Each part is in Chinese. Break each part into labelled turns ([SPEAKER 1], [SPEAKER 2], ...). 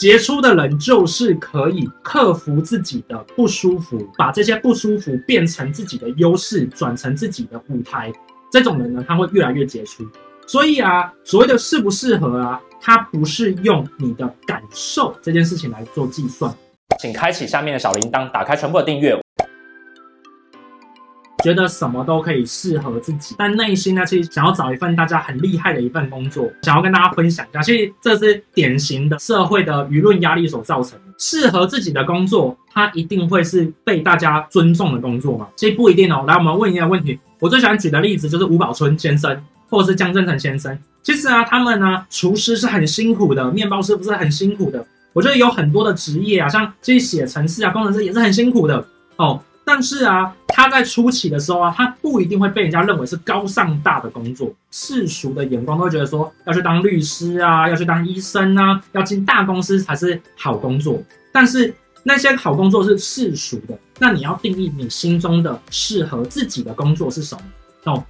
[SPEAKER 1] 杰出的人就是可以克服自己的不舒服，把这些不舒服变成自己的优势，转成自己的舞台。这种人呢，他会越来越杰出。所以啊，所谓的适不适合啊，他不是用你的感受这件事情来做计算。
[SPEAKER 2] 请开启下面的小铃铛，打开全部的订阅。
[SPEAKER 1] 觉得什么都可以适合自己，但内心呢，其实想要找一份大家很厉害的一份工作，想要跟大家分享一下。其实这是典型的社会的舆论压力所造成的。适合自己的工作，它一定会是被大家尊重的工作吗？其实不一定哦。来，我们问一下问题。我最喜欢举的例子就是吴宝春先生，或者是江振成先生。其实啊，他们呢，厨师是很辛苦的，面包师不是很辛苦的。我觉得有很多的职业啊，像这些写程式啊、工程师也是很辛苦的哦。但是啊，他在初期的时候啊，他不一定会被人家认为是高尚大的工作，世俗的眼光都会觉得说要去当律师啊，要去当医生啊，要进大公司才是好工作。但是那些好工作是世俗的，那你要定义你心中的适合自己的工作是什么？哦，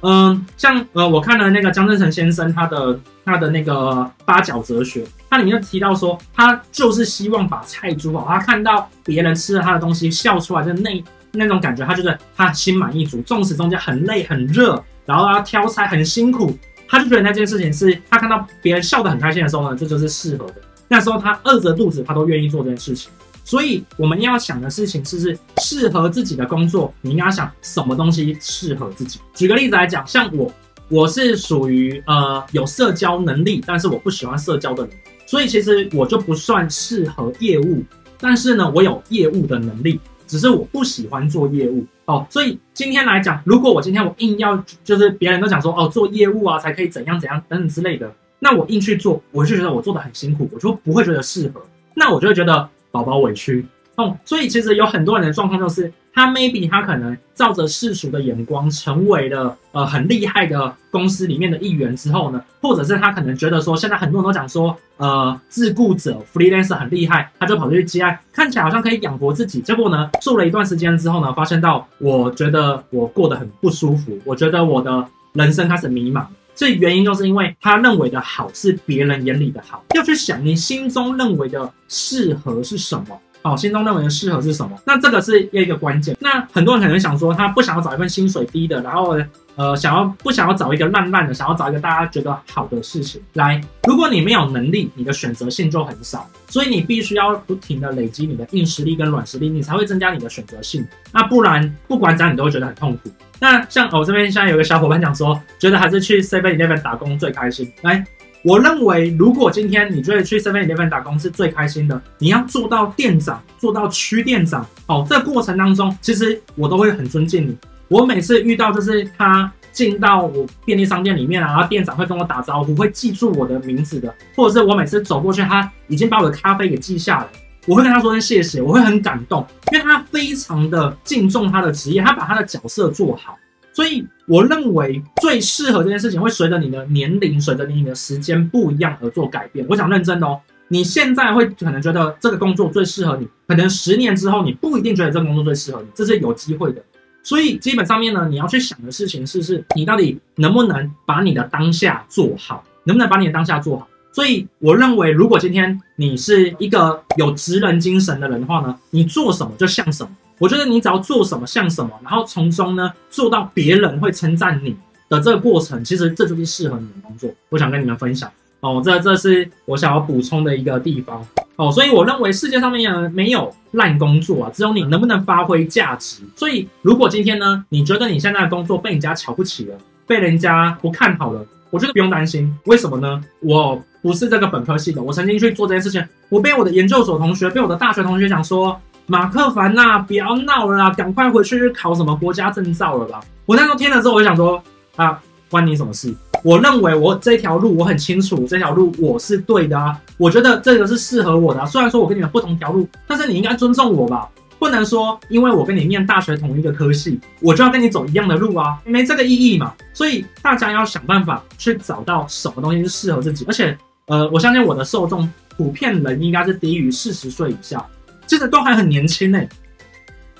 [SPEAKER 1] 嗯，像呃，我看了那个江振诚先生他的他的那个八角哲学。他里面提到说，他就是希望把菜煮好，他看到别人吃了他的东西笑出来，就那那种感觉，他就是他心满意足。纵使中间很累很热，然后他挑菜很辛苦，他就觉得那件事情是他看到别人笑得很开心的时候呢，这就是适合的。那时候他饿着肚子，他都愿意做这件事情。所以我们要想的事情是，是适合自己的工作，你应该想什么东西适合自己。举个例子来讲，像我，我是属于呃有社交能力，但是我不喜欢社交的人。所以其实我就不算适合业务，但是呢，我有业务的能力，只是我不喜欢做业务哦。所以今天来讲，如果我今天我硬要，就是别人都讲说哦，做业务啊才可以怎样怎样等等之类的，那我硬去做，我就觉得我做的很辛苦，我就不会觉得适合，那我就会觉得宝宝委屈哦。所以其实有很多人的状况就是。他 maybe 他可能照着世俗的眼光成为了呃很厉害的公司里面的一员之后呢，或者是他可能觉得说，现在很多人都讲说呃自雇者 freelancer 很厉害，他就跑出去接案，看起来好像可以养活自己。结果呢，做了一段时间之后呢，发现到我觉得我过得很不舒服，我觉得我的人生开始迷茫。这原因就是因为他认为的好是别人眼里的好，要去想你心中认为的适合是什么。好，心中认为的适合是什么？那这个是一个关键。那很多人可能想说，他不想要找一份薪水低的，然后呃，想要不想要找一个烂烂的，想要找一个大家觉得好的事情来。如果你没有能力，你的选择性就很少，所以你必须要不停的累积你的硬实力跟软实力，你才会增加你的选择性。那不然，不管怎样，你都会觉得很痛苦。那像我这边现在有个小伙伴讲说，觉得还是去 Seven Eleven 打工最开心。来。我认为，如果今天你觉得去 Seven Eleven 打工是最开心的，你要做到店长，做到区店长，哦，这过程当中，其实我都会很尊敬你。我每次遇到就是他进到我便利商店里面啊，然后店长会跟我打招呼，会记住我的名字的，或者是我每次走过去，他已经把我的咖啡给记下来，我会跟他说声谢谢，我会很感动，因为他非常的敬重他的职业，他把他的角色做好。所以我认为最适合这件事情会随着你的年龄、随着你的时间不一样而做改变。我想认真的哦，你现在会可能觉得这个工作最适合你，可能十年之后你不一定觉得这个工作最适合你，这是有机会的。所以基本上面呢，你要去想的事情是：是你到底能不能把你的当下做好，能不能把你的当下做好？所以我认为，如果今天你是一个有职人精神的人的话呢，你做什么就像什么。我觉得你只要做什么像什么，然后从中呢做到别人会称赞你的这个过程，其实这就是适合你的工作。我想跟你们分享哦，这这是我想要补充的一个地方哦。所以我认为世界上面呢没有烂工作啊，只有你能不能发挥价值。所以如果今天呢你觉得你现在的工作被人家瞧不起了，被人家不看好了，我觉得不用担心。为什么呢？我不是这个本科系的，我曾经去做这件事情，我被我的研究所同学，被我的大学同学讲说。马克凡呐、啊，不要闹了，赶快回去考什么国家证照了吧！我那时候听了之后，我就想说啊，关你什么事？我认为我这条路我很清楚，这条路我是对的啊。我觉得这个是适合我的。虽然说我跟你们不同条路，但是你应该尊重我吧？不能说因为我跟你念大学同一个科系，我就要跟你走一样的路啊，没这个意义嘛。所以大家要想办法去找到什么东西是适合自己。而且，呃，我相信我的受众普遍人应该是低于四十岁以下。其实都还很年轻呢，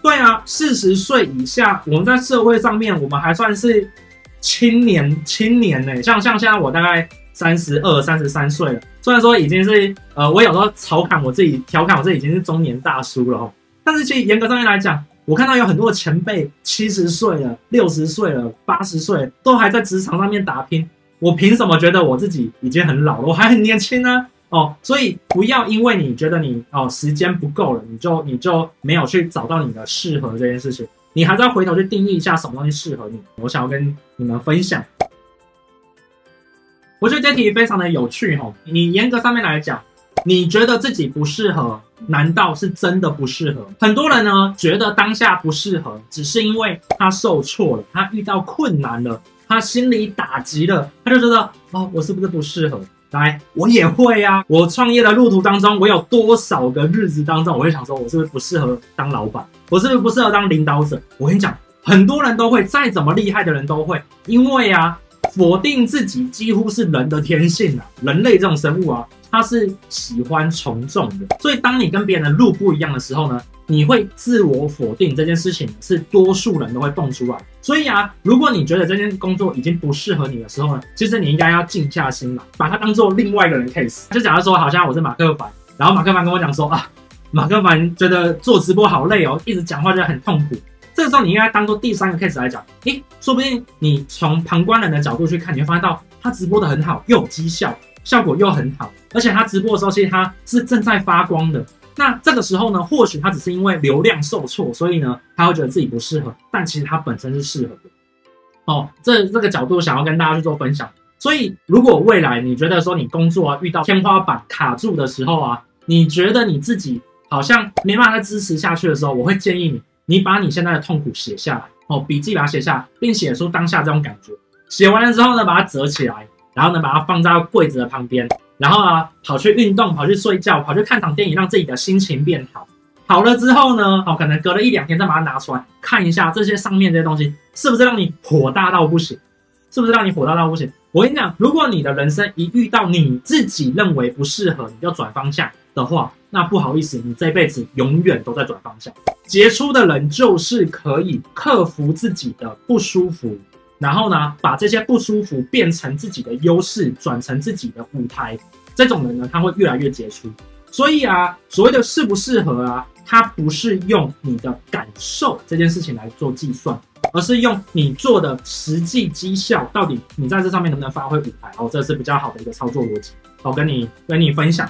[SPEAKER 1] 对啊，四十岁以下，我们在社会上面，我们还算是青年青年呢。像像现在我大概三十二、三十三岁了。虽然说已经是呃，我有时候调侃我自己，调侃我自己已经是中年大叔了哦。但是其实严格上面来讲，我看到有很多前辈七十岁了、六十岁了、八十岁都还在职场上面打拼。我凭什么觉得我自己已经很老了？我还很年轻呢？哦，所以不要因为你觉得你哦时间不够了，你就你就没有去找到你的适合这件事情。你还是要回头去定义一下什么东西适合你。我想要跟你们分享，我觉得这题非常的有趣哈。你严格上面来讲，你觉得自己不适合，难道是真的不适合？很多人呢觉得当下不适合，只是因为他受挫了，他遇到困难了，他心里打击了，他就觉得哦，我是不是不适合？来，我也会啊！我创业的路途当中，我有多少个日子当中，我会想说，我是不是不适合当老板？我是不是不适合当领导者？我跟你讲，很多人都会，再怎么厉害的人都会，因为啊，否定自己几乎是人的天性啊。人类这种生物啊，它是喜欢从众的，所以当你跟别人的路不一样的时候呢，你会自我否定这件事情是多数人都会蹦出来，所以啊，如果你觉得这件工作已经不适合你的时候呢，其实你应该要静下心来，把它当做另外一个人 case。就假如说，好像我是马克凡，然后马克凡跟我讲说啊，马克凡觉得做直播好累哦，一直讲话就很痛苦。这个时候你应该当做第三个 case 来讲，诶，说不定你从旁观人的角度去看，你会发现到他直播的很好，又有绩效，效果又很好，而且他直播的时候其实他是正在发光的。那这个时候呢，或许他只是因为流量受挫，所以呢，他会觉得自己不适合，但其实他本身是适合的。哦，这这个角度想要跟大家去做分享。所以，如果未来你觉得说你工作啊遇到天花板卡住的时候啊，你觉得你自己好像没办法再支持下去的时候，我会建议你，你把你现在的痛苦写下来，哦，笔记把它写下，并写出当下这种感觉。写完了之后呢，把它折起来，然后呢，把它放在柜子的旁边。然后啊，跑去运动，跑去睡觉，跑去看场电影，让自己的心情变好。好了之后呢，哦，可能隔了一两天再把它拿出来看一下，这些上面这些东西是不是让你火大到不行？是不是让你火大到不行？我跟你讲，如果你的人生一遇到你自己认为不适合，你就转方向的话，那不好意思，你这辈子永远都在转方向。杰出的人就是可以克服自己的不舒服。然后呢，把这些不舒服变成自己的优势，转成自己的舞台。这种人呢，他会越来越杰出。所以啊，所谓的适不适合啊，他不是用你的感受这件事情来做计算，而是用你做的实际绩效，到底你在这上面能不能发挥舞台。哦，这是比较好的一个操作逻辑。我跟你跟你分享。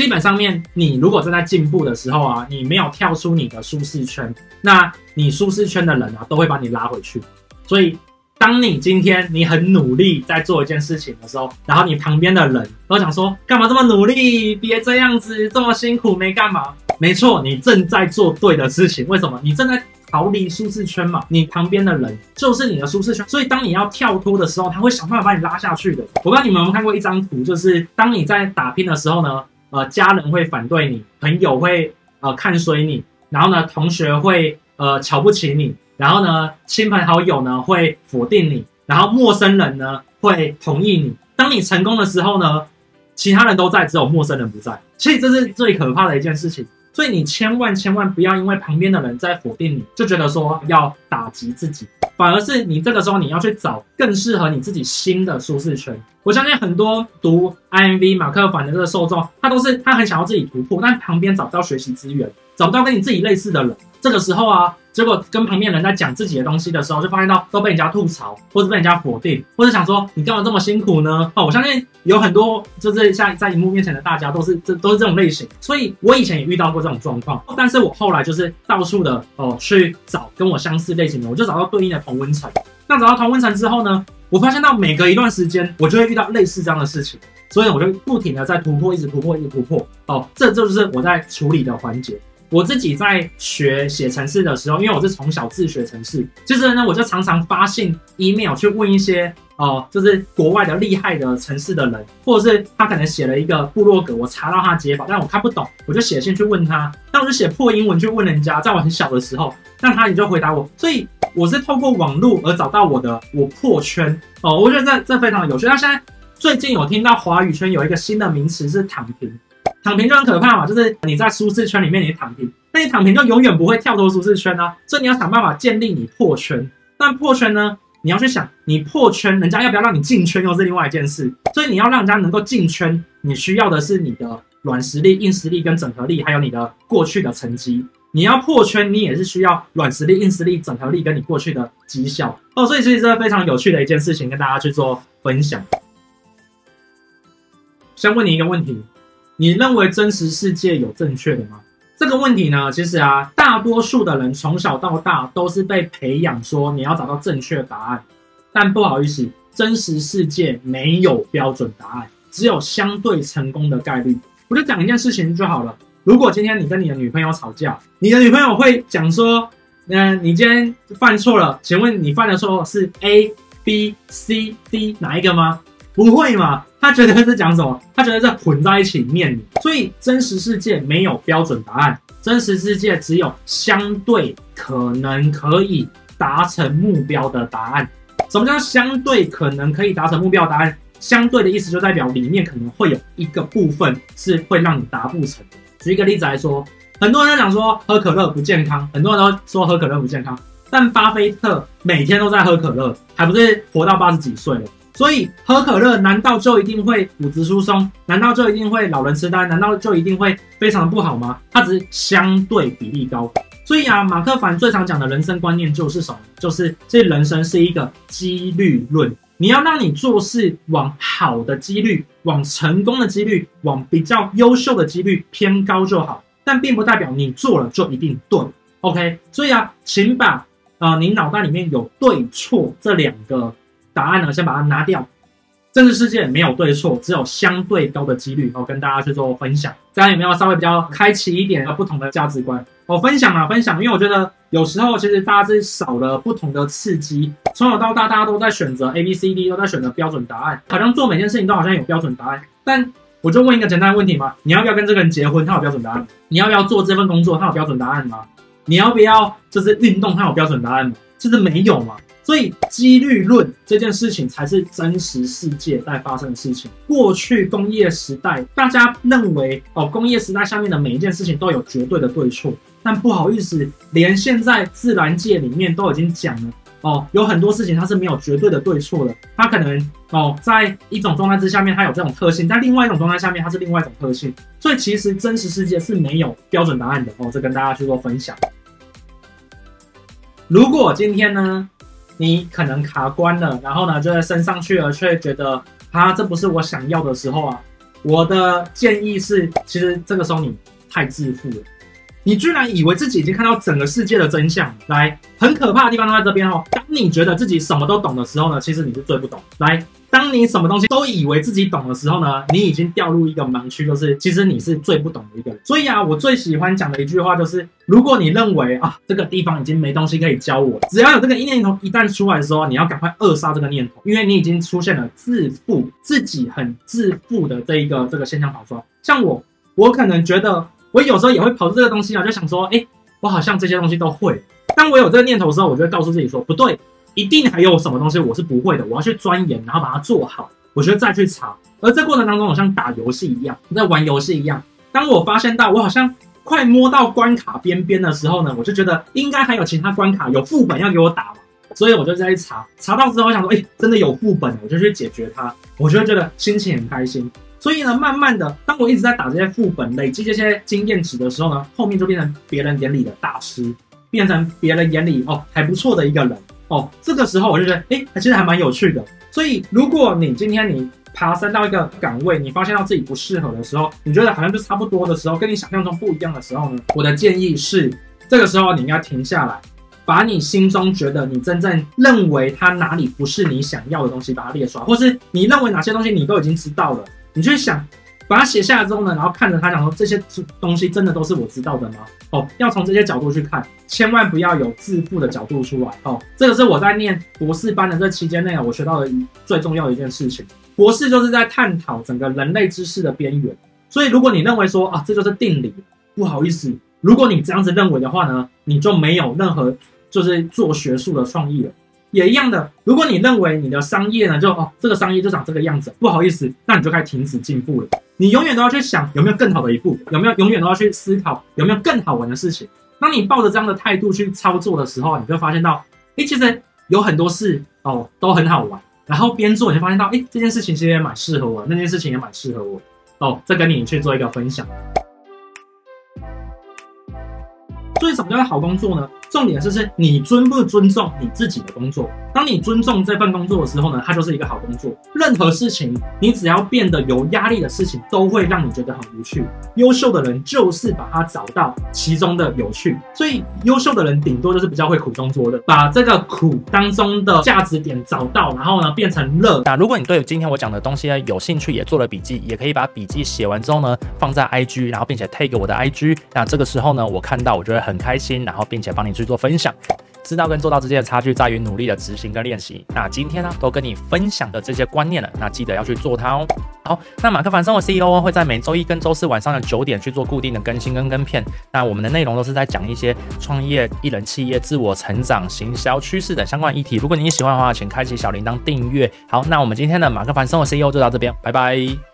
[SPEAKER 1] 基本上面，你如果正在进步的时候啊，你没有跳出你的舒适圈，那你舒适圈的人啊，都会把你拉回去。所以，当你今天你很努力在做一件事情的时候，然后你旁边的人都想说，干嘛这么努力？别这样子，这么辛苦没干嘛？没错，你正在做对的事情。为什么？你正在逃离舒适圈嘛。你旁边的人就是你的舒适圈，所以当你要跳脱的时候，他会想办法把你拉下去的。我不知道你们有没有看过一张图，就是当你在打拼的时候呢，呃，家人会反对你，朋友会呃看衰你，然后呢，同学会呃瞧不起你，然后呢，亲朋好友呢会否定你，然后陌生人呢会同意你。当你成功的时候呢，其他人都在，只有陌生人不在。所以这是最可怕的一件事情。所以你千万千万不要因为旁边的人在否定你，就觉得说要打击自己。反而是你这个时候你要去找更适合你自己新的舒适圈。我相信很多读 IMV 马克凡的这个受众，他都是他很想要自己突破，但旁边找不到学习资源，找不到跟你自己类似的人。这个时候啊，结果跟旁边人在讲自己的东西的时候，就发现到都被人家吐槽，或者被人家否定，或者想说你干嘛这么辛苦呢？哦，我相信有很多就是像在荧幕面前的大家都是这都是这种类型，所以我以前也遇到过这种状况，但是我后来就是到处的哦去找跟我相似类型的，我就找到对应的同温层。那找到同温层之后呢，我发现到每隔一段时间我就会遇到类似这样的事情，所以我就不停的在突破，一直突破，一直突破。哦，这就是我在处理的环节。我自己在学写程式的时候，因为我是从小自学程式，就是呢，我就常常发信 email 去问一些哦、就是国外的厉害的程式的人，或者是他可能写了一个部落格，我查到他解法，但我看不懂，我就写信去问他，那我就写破英文去问人家，在我很小的时候，那他也就回答我，所以我是透过网络而找到我的我破圈哦、我觉得这这非常有趣。那现在最近有听到华语圈有一个新的名词是躺平。躺平就很可怕嘛，就是你在舒适圈里面你躺平，那你躺平就永远不会跳脱舒适圈啊，所以你要想办法建立你破圈。但破圈呢，你要去想，你破圈，人家要不要让你进圈又是另外一件事。所以你要让人家能够进圈，你需要的是你的软实力、硬实力跟整合力，还有你的过去的成绩。你要破圈，你也是需要软实力、硬实力、整合力跟你过去的绩效哦。所以其实这是非常有趣的一件事情，跟大家去做分享。先问你一个问题：你认为真实世界有正确的吗？这个问题呢，其实啊，大多数的人从小到大都是被培养说你要找到正确答案，但不好意思，真实世界没有标准答案，只有相对成功的概率。我就讲一件事情就好了。如果今天你跟你的女朋友吵架，你的女朋友会讲说，嗯、你今天犯错了，请问你犯的错是 A、B、C、D 哪一个吗？不会嘛？他觉得是讲什么？他觉得是混在一起念你。所以真实世界没有标准答案，真实世界只有相对可能可以达成目标的答案。什么叫相对可能可以达成目标的答案？相对的意思就代表里面可能会有一个部分是会让你达不成的。举一个例子来说，很多人都讲说喝可乐不健康，很多人都说喝可乐不健康，但巴菲特每天都在喝可乐，还不是活到八十几岁了。所以喝可乐难道就一定会骨质疏松？难道就一定会老人痴呆？难道就一定会非常的不好吗？它只是相对比例高。所以啊，马克凡最常讲的人生观念就是什么？就是这人生是一个几率论。你要让你做事往好的几率、往成功的几率、往比较优秀的几率偏高就好，但并不代表你做了就一定对。OK，所以啊，请把呃你脑袋里面有对错这两个。答案呢，先把它拿掉。政治世界没有对错，只有相对高的几率。我跟大家去做分享，这样有没有稍微比较开启一点不同的价值观？我分享啊，分享，因为我觉得有时候其实大家是少了不同的刺激。从小到大，大家都在选择 A、B、C、D，都在选择标准答案，好像做每件事情都好像有标准答案。但我就问一个简单的问题嘛：你要不要跟这个人结婚？他有标准答案。你要不要做这份工作？他有标准答案吗？你要不要就是运动？他有标准答案吗？就是没有嘛。所以几率论这件事情才是真实世界在发生的事情。过去工业时代，大家认为哦，工业时代下面的每一件事情都有绝对的对错。但不好意思，连现在自然界里面都已经讲了哦，有很多事情它是没有绝对的对错的。它可能哦，在一种状态之下面它有这种特性，在另外一种状态下面它是另外一种特性。所以其实真实世界是没有标准答案的哦，这跟大家去做分享。如果今天呢，你可能卡关了，然后呢，就在升上去了，却觉得啊，这不是我想要的时候啊。我的建议是，其实这个时候你太自负了，你居然以为自己已经看到整个世界的真相。来，很可怕的地方都在这边哦。当你觉得自己什么都懂的时候呢，其实你是最不懂。来。当你什么东西都以为自己懂的时候呢，你已经掉入一个盲区，就是其实你是最不懂的一个人。所以啊，我最喜欢讲的一句话就是：如果你认为啊这个地方已经没东西可以教我，只要有这个一念头一旦出来的时候，你要赶快扼杀这个念头，因为你已经出现了自负，自己很自负的这一个这个现象跑出来。像我，我可能觉得我有时候也会跑出这个东西啊，就想说，哎，我好像这些东西都会。当我有这个念头的时候，我就会告诉自己说，不对。一定还有什么东西我是不会的，我要去钻研，然后把它做好。我觉得再去查，而这过程当中，好像打游戏一样，在玩游戏一样。当我发现到我好像快摸到关卡边边的时候呢，我就觉得应该还有其他关卡有副本要给我打嘛，所以我就在查，查到之后我想说，哎，真的有副本，我就去解决它，我就会觉得心情很开心。所以呢，慢慢的，当我一直在打这些副本，累积这些经验值的时候呢，后面就变成别人眼里的大师，变成别人眼里哦还不错的一个人。哦，这个时候我就觉得，哎，其实还蛮有趣的。所以，如果你今天你爬升到一个岗位，你发现到自己不适合的时候，你觉得好像就差不多的时候，跟你想象中不一样的时候呢，我的建议是，这个时候你应该停下来，把你心中觉得你真正认为它哪里不是你想要的东西，把它列出来，或是你认为哪些东西你都已经知道了，你去想。把它写下来之后呢，然后看着他讲说，这些东西真的都是我知道的吗？哦，要从这些角度去看，千万不要有自负的角度出来。哦，这个是我在念博士班的这期间内啊，我学到的最重要的一件事情。博士就是在探讨整个人类知识的边缘。所以如果你认为说啊，这就是定理，不好意思，如果你这样子认为的话呢，你就没有任何就是做学术的创意了。也一样的，如果你认为你的商业呢，就哦，这个商业就长这个样子，不好意思，那你就该停止进步了。你永远都要去想有没有更好的一步，有没有永远都要去思考有没有更好玩的事情。当你抱着这样的态度去操作的时候，你就会发现到，诶，其实有很多事哦都很好玩，然后边做你就发现到，哎，这件事情其实也蛮适合我，那件事情也蛮适合我哦，这跟你去做一个分享。所以什么叫好工作呢？重点是是你尊不尊重你自己的工作。当你尊重这份工作的时候呢，它就是一个好工作。任何事情，你只要变得有压力的事情，都会让你觉得很无趣。优秀的人就是把它找到其中的有趣。所以优秀的人顶多就是比较会苦中作乐，把这个苦当中的价值点找到，然后呢变成乐。
[SPEAKER 2] 那如果你对今天我讲的东西呢有兴趣，也做了笔记，也可以把笔记写完之后呢放在 IG，然后并且 tag 我的 IG。那这个时候呢，我看到我就会很开心，然后并且帮你去做分享。知道跟做到之间的差距在于努力的执行跟练习。那今天呢，都跟你分享的这些观念了，那记得要去做它哦。好，那马克凡生活 CEO 会在每周一跟周四晚上的九点去做固定的更新跟跟片。那我们的内容都是在讲一些创业、艺人企业、自我成长、行销趋势等相关议题。如果你喜欢的话，请开启小铃铛订阅。好，那我们今天的马克凡生活 CEO 就到这边，拜拜。